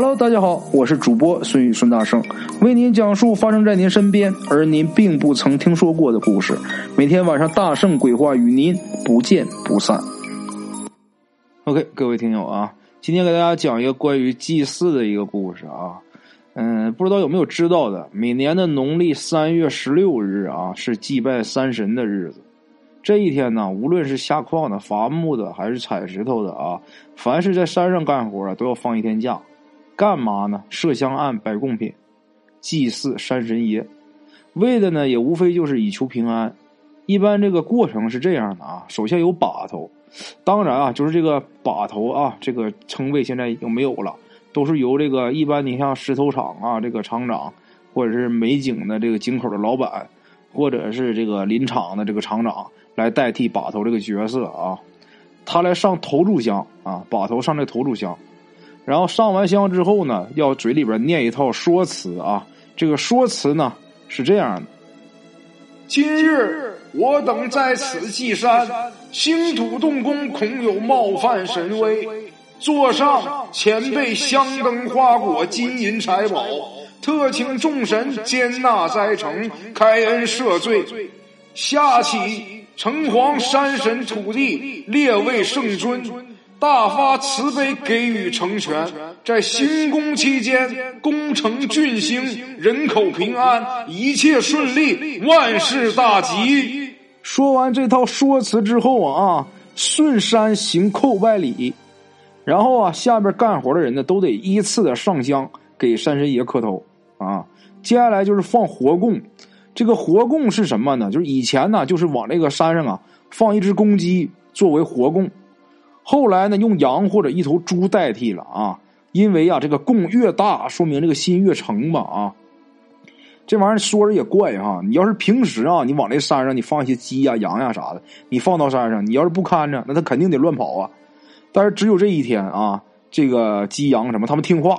Hello，大家好，我是主播孙宇孙大圣，为您讲述发生在您身边而您并不曾听说过的故事。每天晚上大圣鬼话与您不见不散。OK，各位听友啊，今天给大家讲一个关于祭祀的一个故事啊。嗯，不知道有没有知道的，每年的农历三月十六日啊，是祭拜山神的日子。这一天呢，无论是下矿的、伐木的，还是采石头的啊，凡是在山上干活啊，都要放一天假。干嘛呢？设香案、摆贡品，祭祀山神爷，为的呢也无非就是以求平安。一般这个过程是这样的啊，首先有把头，当然啊，就是这个把头啊，这个称谓现在已经没有了，都是由这个一般你像石头厂啊这个厂长，或者是煤井的这个井口的老板，或者是这个林场的这个厂长来代替把头这个角色啊，他来上头炷香啊，把头上这头炷香。然后上完香之后呢，要嘴里边念一套说辞啊。这个说辞呢是这样的：今日我等在此祭山，兴土动工，恐有冒犯神威。座上前辈香灯花果、金银财宝，特请众神接纳斋成，开恩赦罪。下起城隍山神土地列位圣尊。大发慈悲，给予成全。在行宫期间，工程俊兴，人口平安，一切顺利，万事大吉。说完这套说辞之后啊，顺山行叩拜礼，然后啊，下边干活的人呢，都得依次的上香给山神爷磕头啊。接下来就是放活供，这个活供是什么呢？就是以前呢，就是往这个山上啊放一只公鸡作为活供。后来呢，用羊或者一头猪代替了啊，因为啊，这个供越大，说明这个心越诚嘛啊。这玩意儿说着也怪哈，你要是平时啊，你往这山上你放一些鸡呀、羊呀啥的，你放到山上，你要是不看着，那它肯定得乱跑啊。但是只有这一天啊，这个鸡羊什么，他们听话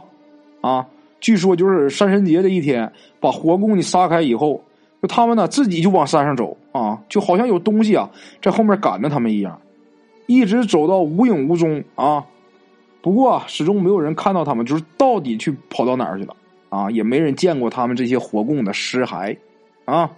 啊。据说就是山神节这一天，把活供你撒开以后，就他们呢自己就往山上走啊，就好像有东西啊在后面赶着他们一样。一直走到无影无踪啊！不过始终没有人看到他们，就是到底去跑到哪儿去了啊？也没人见过他们这些活供的尸骸啊！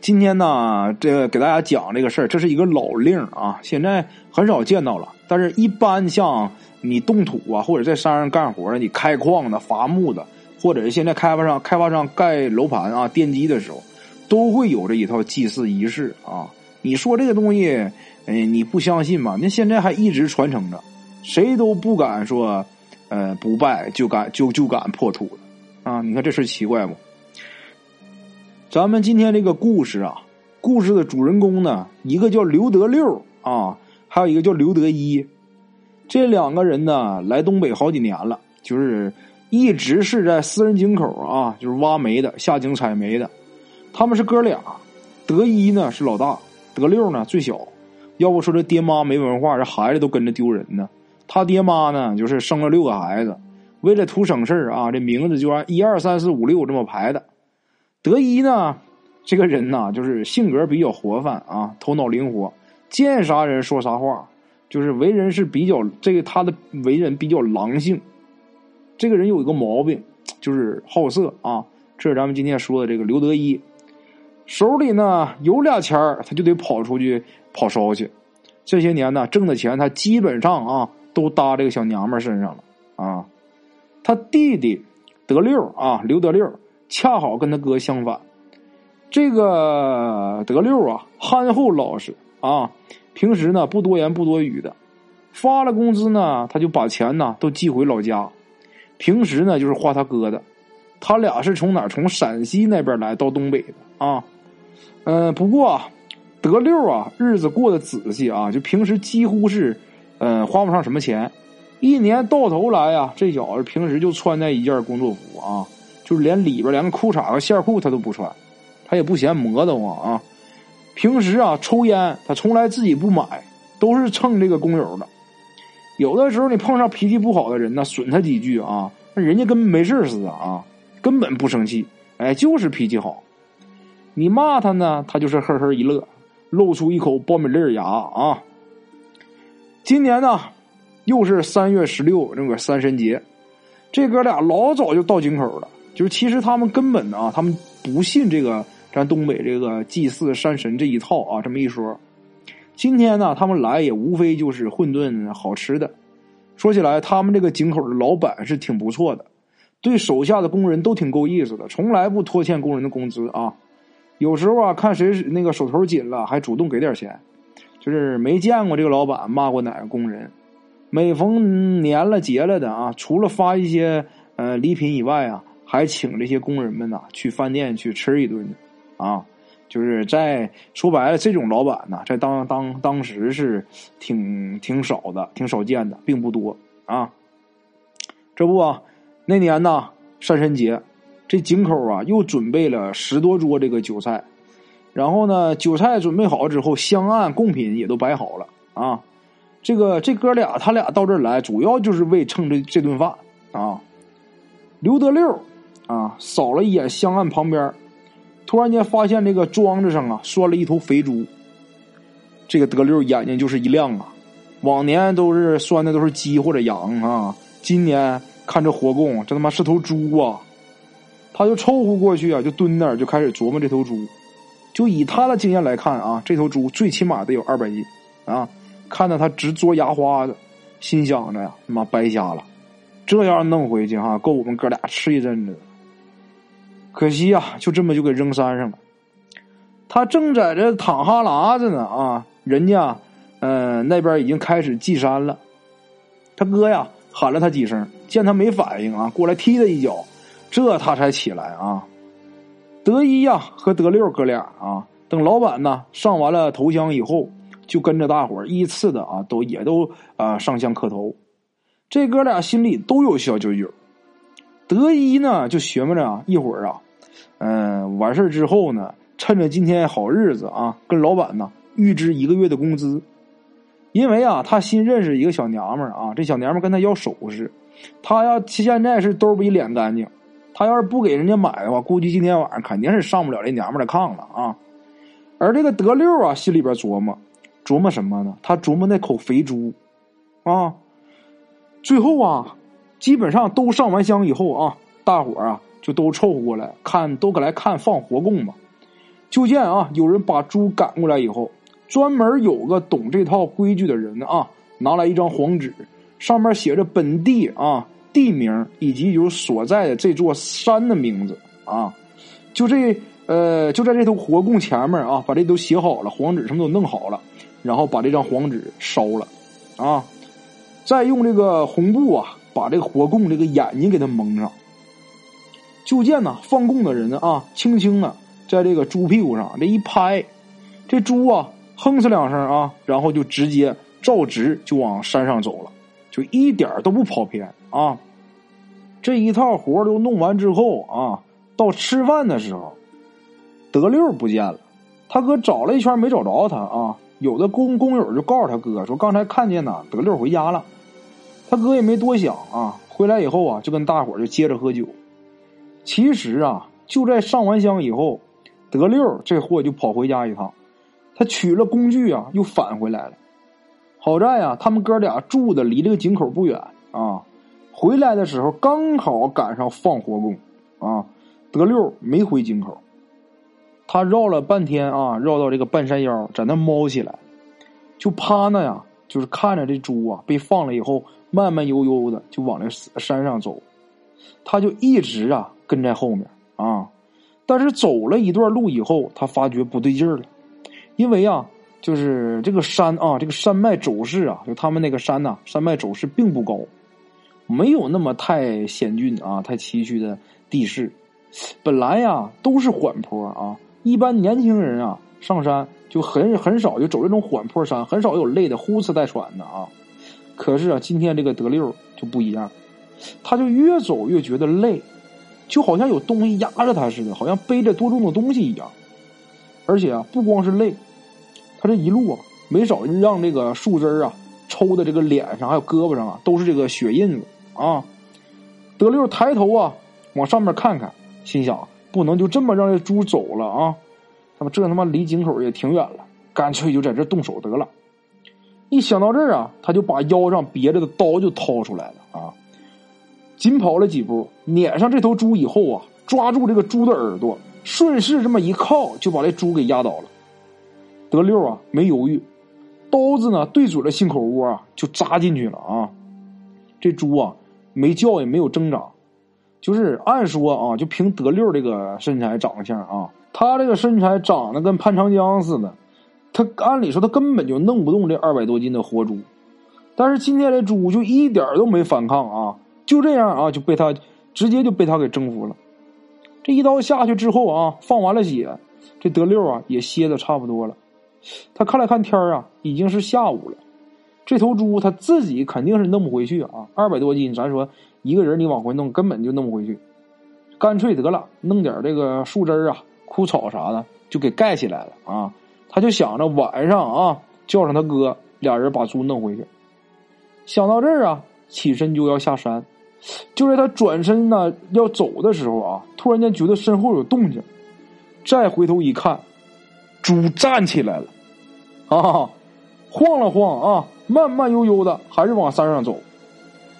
今天呢，这个给大家讲这个事儿，这是一个老令啊，现在很少见到了。但是，一般像你动土啊，或者在山上干活，你开矿的、伐木的，或者是现在开发商、开发商盖楼盘啊、奠基的时候，都会有这一套祭祀仪式啊。你说这个东西？哎，你不相信吗？那现在还一直传承着，谁都不敢说，呃，不拜就敢就就敢破土了啊！你看这事奇怪不？咱们今天这个故事啊，故事的主人公呢，一个叫刘德六啊，还有一个叫刘德一，这两个人呢，来东北好几年了，就是一直是在私人井口啊，就是挖煤的，下井采煤的。他们是哥俩，德一呢是老大，德六呢最小。要不说这爹妈没文化，这孩子都跟着丢人呢。他爹妈呢，就是生了六个孩子，为了图省事啊，这名字就按一二三四五六这么排的。德一呢，这个人呢，就是性格比较活泛啊，头脑灵活，见啥人说啥话，就是为人是比较这个他的为人比较狼性。这个人有一个毛病，就是好色啊。这是咱们今天说的这个刘德一，手里呢有俩钱他就得跑出去。跑烧去，这些年呢，挣的钱他基本上啊都搭这个小娘们身上了啊。他弟弟德六啊，刘德六恰好跟他哥相反。这个德六啊，憨厚老实啊，平时呢不多言不多语的。发了工资呢，他就把钱呢都寄回老家。平时呢就是花他哥的。他俩是从哪？从陕西那边来到东北的啊。嗯，不过。德六啊，日子过得仔细啊，就平时几乎是，嗯，花不上什么钱。一年到头来啊，这小子平时就穿那一件工作服啊，就是连里边连个裤衩和线裤他都不穿，他也不嫌磨得慌啊。平时啊，抽烟他从来自己不买，都是蹭这个工友的。有的时候你碰上脾气不好的人呢，损他几句啊，那人家跟没事似的啊，根本不生气，哎，就是脾气好。你骂他呢，他就是呵呵一乐。露出一口苞米粒牙啊！今年呢，又是三月十六那个三神节，这哥俩老早就到井口了，就是其实他们根本啊，他们不信这个咱东北这个祭祀山神这一套啊，这么一说。今天呢，他们来也无非就是混顿好吃的。说起来，他们这个井口的老板是挺不错的，对手下的工人都挺够意思的，从来不拖欠工人的工资啊。有时候啊，看谁那个手头紧了，还主动给点钱。就是没见过这个老板骂过哪个工人。每逢年了节了的啊，除了发一些呃礼品以外啊，还请这些工人们呐去饭店去吃一顿啊。就是在说白了，这种老板呢，在当当当时是挺挺少的，挺少见的，并不多啊。这不啊，那年呢，山神节，这井口啊又准备了十多桌这个酒菜，然后呢，酒菜准备好之后，香案贡品也都摆好了啊。这个这哥俩他俩到这儿来，主要就是为蹭这这顿饭啊。刘德六啊，扫了一眼香案旁边。突然间发现这个桩子上啊拴了一头肥猪，这个德六眼睛就是一亮啊！往年都是拴的都是鸡或者羊啊，今年看这活供，这他妈是头猪啊！他就凑合过去啊，就蹲那儿就开始琢磨这头猪。就以他的经验来看啊，这头猪最起码得有二百斤啊！看到他直嘬牙花子，心想着呀，他妈白瞎了，这样弄回去哈，够我们哥俩吃一阵子。可惜呀，就这么就给扔山上了。他正在这淌哈喇子呢啊，人家嗯那边已经开始祭山了。他哥呀喊了他几声，见他没反应啊，过来踢他一脚，这他才起来啊。德一呀和德六哥俩啊，等老板呢上完了头香以后，就跟着大伙儿依次的啊都也都啊上香磕头。这哥俩心里都有小九九。德一呢，就寻摸着啊，一会儿啊，嗯，完事之后呢，趁着今天好日子啊，跟老板呢预支一个月的工资。因为啊，他新认识一个小娘们儿啊，这小娘们儿跟他要首饰，他要现在是兜比脸干净，他要是不给人家买的话，估计今天晚上肯定是上不了这娘们的炕了啊。而这个德六啊，心里边琢磨，琢磨什么呢？他琢磨那口肥猪啊，最后啊。基本上都上完香以后啊，大伙儿啊就都凑合过来看，都过来看放活供嘛。就见啊，有人把猪赶过来以后，专门有个懂这套规矩的人啊，拿来一张黄纸，上面写着本地啊地名以及有所在的这座山的名字啊。就这呃，就在这头活供前面啊，把这都写好了，黄纸什么都弄好了，然后把这张黄纸烧了啊，再用这个红布啊。把这个活供这个眼睛给它蒙上，就见呢放供的人啊，轻轻的在这个猪屁股上这一拍，这猪啊哼哧两声啊，然后就直接照直就往山上走了，就一点都不跑偏啊。这一套活都弄完之后啊，到吃饭的时候，德六不见了，他哥找了一圈没找着他啊。有的工工友就告诉他哥说，刚才看见呐德六回家了。他哥也没多想啊，回来以后啊，就跟大伙就接着喝酒。其实啊，就在上完香以后，德六这货就跑回家一趟，他取了工具啊，又返回来了。好在呀，他们哥俩住的离这个井口不远啊。回来的时候刚好赶上放火工啊，德六没回井口，他绕了半天啊，绕到这个半山腰，在那猫起来，就趴那呀，就是看着这猪啊被放了以后。慢慢悠悠的就往那山上走，他就一直啊跟在后面啊。但是走了一段路以后，他发觉不对劲了，因为啊，就是这个山啊，这个山脉走势啊，就他们那个山呐，山脉走势并不高，没有那么太险峻啊，太崎岖的地势。本来呀都是缓坡啊，一般年轻人啊上山就很很少就走这种缓坡山，很少有累的呼哧带喘的啊。可是啊，今天这个德六就不一样，他就越走越觉得累，就好像有东西压着他似的，好像背着多重的东西一样。而且啊，不光是累，他这一路啊，没少让这个树枝啊抽的这个脸上还有胳膊上啊都是这个血印子啊。德六抬头啊往上面看看，心想不能就这么让这猪走了啊，他妈这他妈离井口也挺远了，干脆就在这动手得了。一想到这儿啊，他就把腰上别着的刀就掏出来了啊！紧跑了几步，撵上这头猪以后啊，抓住这个猪的耳朵，顺势这么一靠，就把这猪给压倒了。德六啊，没犹豫，刀子呢对准了心口窝啊，就扎进去了啊。这猪啊，没叫也没有挣扎，就是按说啊，就凭德六这个身材长相啊，他这个身材长得跟潘长江似的，他按理说他根本就弄不动这二百多斤的活猪。但是今天这猪就一点都没反抗啊，就这样啊就被他直接就被他给征服了。这一刀下去之后啊，放完了血，这德六啊也歇的差不多了。他看了看天啊，已经是下午了。这头猪他自己肯定是弄不回去啊，二百多斤，咱说一个人你往回弄根本就弄不回去，干脆得了，弄点这个树枝啊、枯草啥的就给盖起来了啊。他就想着晚上啊叫上他哥，俩人把猪弄回去。想到这儿啊，起身就要下山。就在他转身呢要走的时候啊，突然间觉得身后有动静，再回头一看，猪站起来了，啊，晃了晃啊，慢慢悠悠的还是往山上走。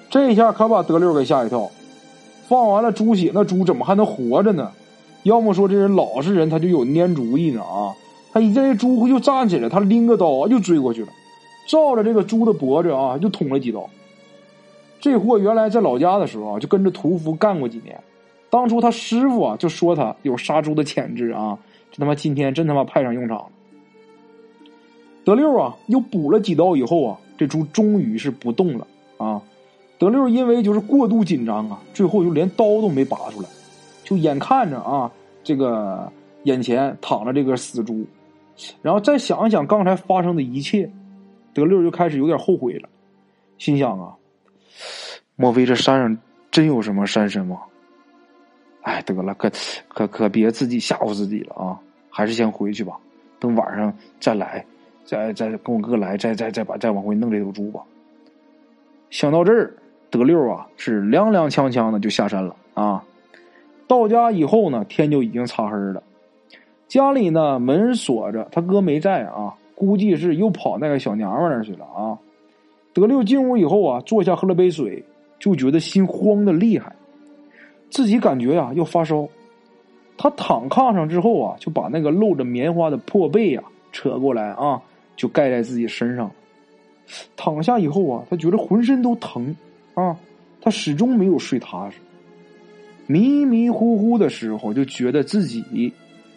这一下可把德六给吓一跳。放完了猪血，那猪怎么还能活着呢？要么说这人老实人，他就有蔫主意呢啊！他一见这猪就站起来，他拎个刀就追过去了。照着这个猪的脖子啊，就捅了几刀。这货原来在老家的时候啊，就跟着屠夫干过几年。当初他师傅啊，就说他有杀猪的潜质啊，这他妈今天真他妈派上用场了。德六啊，又补了几刀以后啊，这猪终于是不动了啊。德六因为就是过度紧张啊，最后就连刀都没拔出来，就眼看着啊，这个眼前躺着这个死猪，然后再想一想刚才发生的一切。德六就开始有点后悔了，心想啊，莫非这山上真有什么山神吗？哎，得了，可可可别自己吓唬自己了啊！还是先回去吧，等晚上再来，再再跟我哥来，再再再把再往回弄这头猪吧。想到这儿，德六啊是踉踉跄跄的就下山了啊。到家以后呢，天就已经擦黑了，家里呢门锁着，他哥没在啊。估计是又跑那个小娘们那去了啊！德六进屋以后啊，坐下喝了杯水，就觉得心慌的厉害，自己感觉呀要发烧。他躺炕上之后啊，就把那个露着棉花的破被呀扯过来啊，就盖在自己身上。躺下以后啊，他觉得浑身都疼啊，他始终没有睡踏实。迷迷糊糊的时候，就觉得自己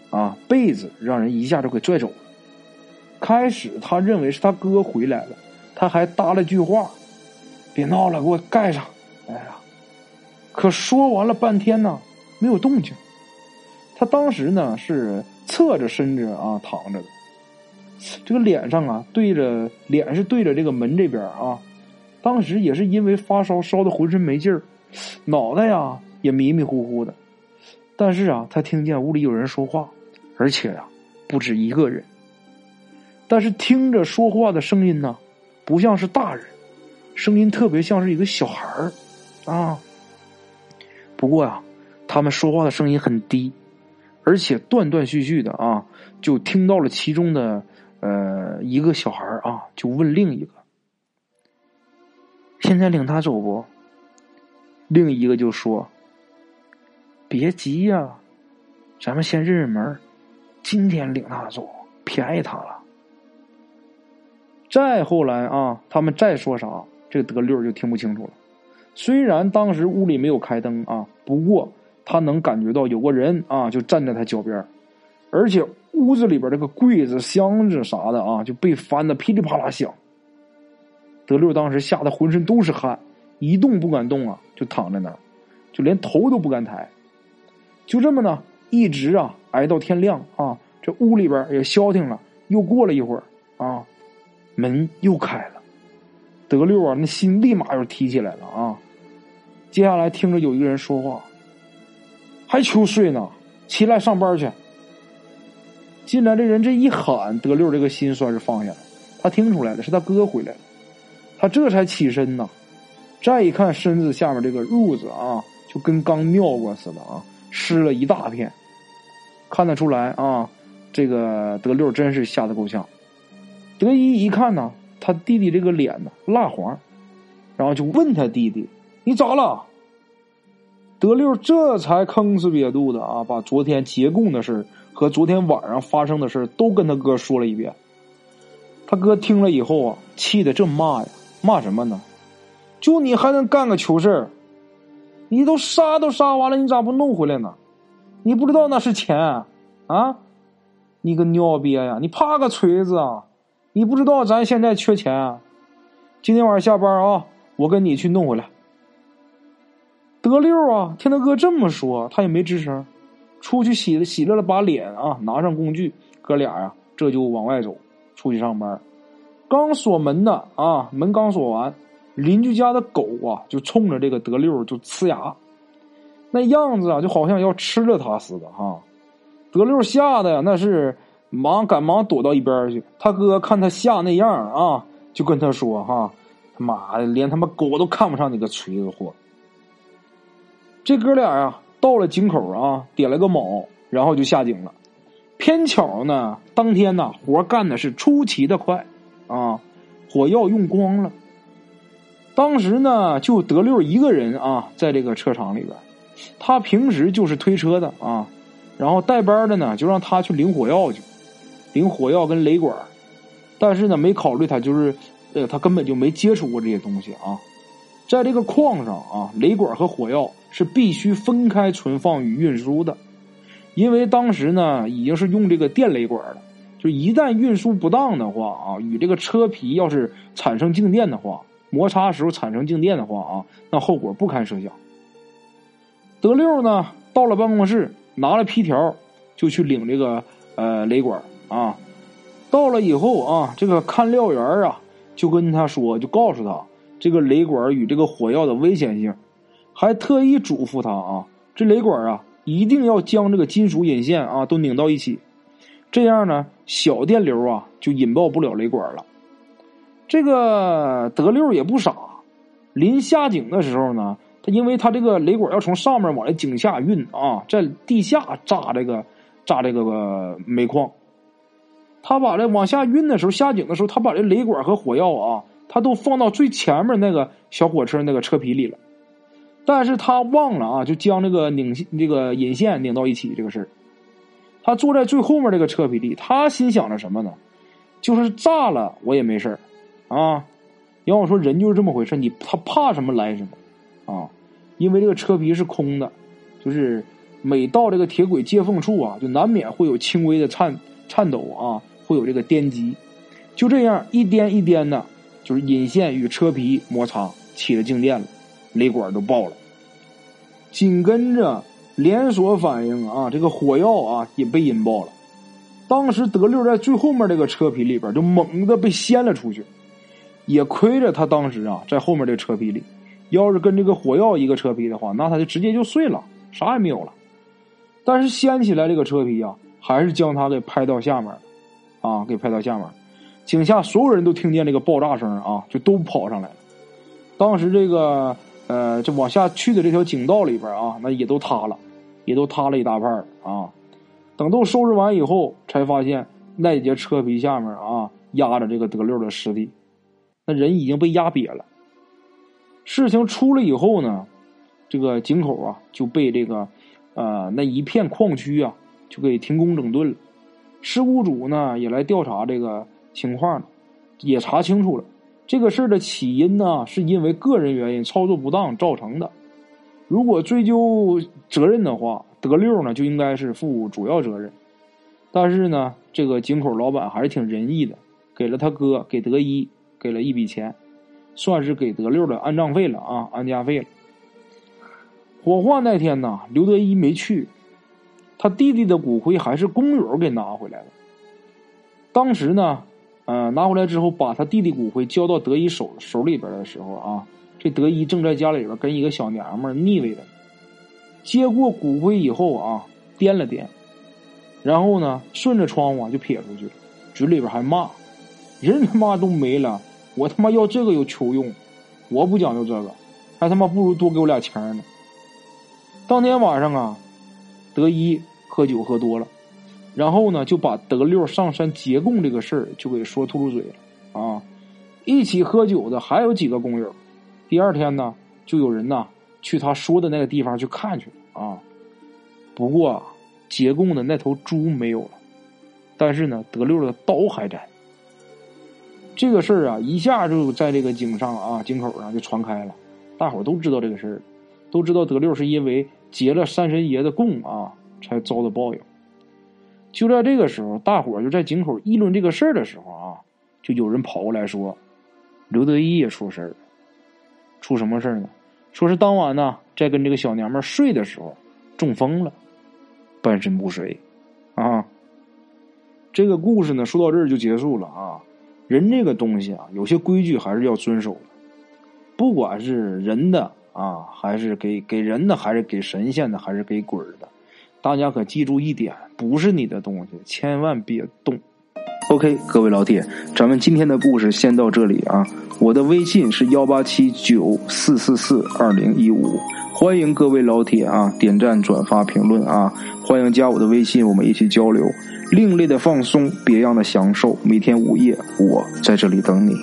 啊被子让人一下就给拽走了。开始他认为是他哥回来了，他还搭了句话：“别闹了，给我盖上。”哎呀，可说完了半天呢，没有动静。他当时呢是侧着身子啊躺着的，这个脸上啊对着脸是对着这个门这边啊。当时也是因为发烧烧的浑身没劲儿，脑袋呀也迷迷糊糊的。但是啊，他听见屋里有人说话，而且呀不止一个人。但是听着说话的声音呢，不像是大人，声音特别像是一个小孩儿，啊。不过呀，他们说话的声音很低，而且断断续续的啊，就听到了其中的呃一个小孩啊，就问另一个：“现在领他走不？”另一个就说：“别急呀，咱们先认认门，今天领他走，便宜他了。”再后来啊，他们再说啥，这个德六就听不清楚了。虽然当时屋里没有开灯啊，不过他能感觉到有个人啊，就站在他脚边而且屋子里边这个柜子、箱子啥的啊，就被翻的噼里啪啦响。德六当时吓得浑身都是汗，一动不敢动啊，就躺在那儿，就连头都不敢抬。就这么呢，一直啊挨到天亮啊，这屋里边也消停了。又过了一会儿啊。门又开了，德六啊，那心立马又提起来了啊！接下来听着有一个人说话，还求睡呢，起来上班去。进来这人这一喊，德六这个心算是放下了。他听出来了，是他哥回来了，他这才起身呐。再一看身子下面这个褥子啊，就跟刚尿过似的啊，湿了一大片。看得出来啊，这个德六真是吓得够呛。德一一看呢，他弟弟这个脸呢蜡黄，然后就问他弟弟：“你咋了？”德六这才吭哧瘪肚的啊，把昨天结供的事和昨天晚上发生的事都跟他哥说了一遍。他哥听了以后啊，气得正骂呀，骂什么呢？就你还能干个球事儿？你都杀都杀完了，你咋不弄回来呢？你不知道那是钱啊？你个尿憋呀！你怕个锤子啊！你不知道咱现在缺钱。今天晚上下班啊，我跟你去弄回来。德六啊，听他哥这么说，他也没吱声，出去洗了洗了了把脸啊，拿上工具，哥俩呀，这就往外走，出去上班。刚锁门呢啊，门刚锁完，邻居家的狗啊，就冲着这个德六就呲牙，那样子啊，就好像要吃了他似的哈。德六吓得呀，那是忙赶忙躲到一边去。他哥看他吓那样啊，就跟他说哈：“他妈的，连他妈狗都看不上你个锤子货。”这哥俩呀，到了井口啊，点了个卯，然后就下井了。偏巧呢，当天呢，活干的是出奇的快啊，火药用光了。当时呢，就德六一个人啊，在这个车厂里边。他平时就是推车的啊，然后带班的呢，就让他去领火药去，领火药跟雷管。但是呢，没考虑他就是，呃，他根本就没接触过这些东西啊。在这个矿上啊，雷管和火药是必须分开存放与运输的，因为当时呢已经是用这个电雷管了，就一旦运输不当的话啊，与这个车皮要是产生静电的话，摩擦时候产生静电的话啊，那后果不堪设想。德六呢到了办公室，拿了批条就去领这个呃雷管啊，到了以后啊，这个看料员啊就跟他说，就告诉他。这个雷管与这个火药的危险性，还特意嘱咐他啊，这雷管啊一定要将这个金属引线啊都拧到一起，这样呢小电流啊就引爆不了雷管了。这个德六也不傻，临下井的时候呢，他因为他这个雷管要从上面往这井下运啊，在地下炸这个炸这个煤矿，他把这往下运的时候，下井的时候，他把这雷管和火药啊。他都放到最前面那个小火车那个车皮里了，但是他忘了啊，就将这个拧这个引线拧到一起这个事。他坐在最后面这个车皮里，他心想着什么呢？就是炸了我也没事啊。要我说，人就是这么回事，你他怕什么来什么啊？因为这个车皮是空的，就是每到这个铁轨接缝处啊，就难免会有轻微的颤颤抖啊，会有这个颠击。就这样一颠一颠的。就是引线与车皮摩擦起了静电了，雷管都爆了。紧跟着连锁反应啊，这个火药啊也被引爆了。当时德六在最后面这个车皮里边就猛的被掀了出去，也亏着他当时啊在后面这车皮里，要是跟这个火药一个车皮的话，那他就直接就碎了，啥也没有了。但是掀起来这个车皮啊，还是将他给拍到下面，啊，给拍到下面。井下所有人都听见这个爆炸声啊，就都跑上来了。当时这个呃，就往下去的这条井道里边啊，那也都塌了，也都塌了一大半啊。等都收拾完以后，才发现那节车皮下面啊，压着这个德六的尸体，那人已经被压瘪了。事情出了以后呢，这个井口啊就被这个呃那一片矿区啊就给停工整顿了。事故组呢也来调查这个。情况呢，也查清楚了。这个事儿的起因呢，是因为个人原因操作不当造成的。如果追究责任的话，德六呢就应该是负主要责任。但是呢，这个井口老板还是挺仁义的，给了他哥给德一给了一笔钱，算是给德六的安葬费了啊，安家费了。火化那天呢，刘德一没去，他弟弟的骨灰还是工友给拿回来了。当时呢。嗯，拿回来之后，把他弟弟骨灰交到德一手手里边的时候啊，这德一正在家里边跟一个小娘们腻歪着。接过骨灰以后啊，掂了掂，然后呢，顺着窗户就撇出去了，嘴里边还骂：“人他妈都没了，我他妈要这个有球用，我不讲究这个，还他妈不如多给我俩钱呢。”当天晚上啊，德一喝酒喝多了。然后呢，就把德六上山劫供这个事儿就给说秃噜嘴了啊！一起喝酒的还有几个工友。第二天呢，就有人呐去他说的那个地方去看去了啊。不过啊，解供的那头猪没有了，但是呢，德六的刀还在。这个事儿啊，一下就在这个井上啊井口上就传开了，大伙都知道这个事儿，都知道德六是因为结了山神爷的供啊，才遭的报应。就在这个时候，大伙就在井口议论这个事儿的时候啊，就有人跑过来说，刘德一也出事儿了。出什么事儿呢？说是当晚呢，在跟这个小娘们睡的时候中风了，半身不遂啊。这个故事呢，说到这儿就结束了啊。人这个东西啊，有些规矩还是要遵守的，不管是人的啊，还是给给人的，还是给神仙的，还是给鬼的，大家可记住一点：不是你的东西，千万别动。OK，各位老铁，咱们今天的故事先到这里啊。我的微信是幺八七九四四四二零一五，欢迎各位老铁啊点赞、转发、评论啊，欢迎加我的微信，我们一起交流。另类的放松，别样的享受，每天午夜，我在这里等你。